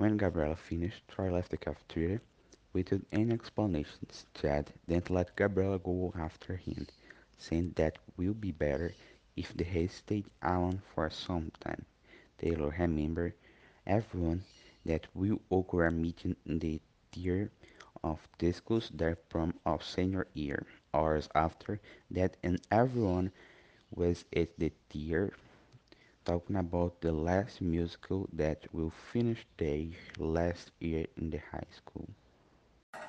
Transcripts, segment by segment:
When Gabriel finished, Troy left the cafeteria without any explanations. Chad then let Gabriel go after him, saying that will be better if they stayed alone for some time. Taylor remembered everyone that will occur a meeting in the theater of discuss their prom of senior year. Hours after that and everyone was at the theater talking about the last musical that will finish their last year in the high school.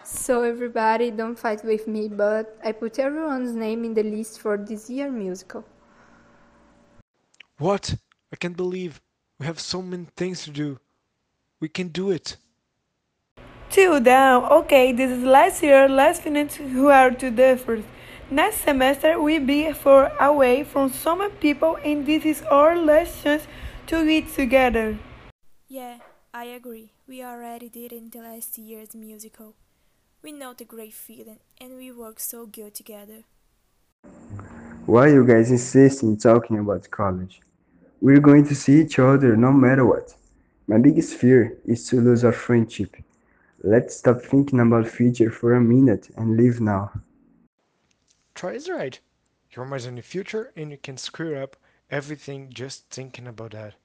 So everybody don't fight with me, but I put everyone's name in the list for this year musical. What? I can't believe we have so many things to do. We can do it. Chill down. Okay, this is last year, last minute who are to the first. Next semester we'll be far away from so many people and this is our last chance to get together. Yeah, I agree. We already did in the last year's musical. We know the great feeling and we work so good together. Why you guys insist in talking about college? We're going to see each other no matter what. My biggest fear is to lose our friendship. Let's stop thinking about future for a minute and live now. Troy is right. You're more in the future and you can screw up everything just thinking about that.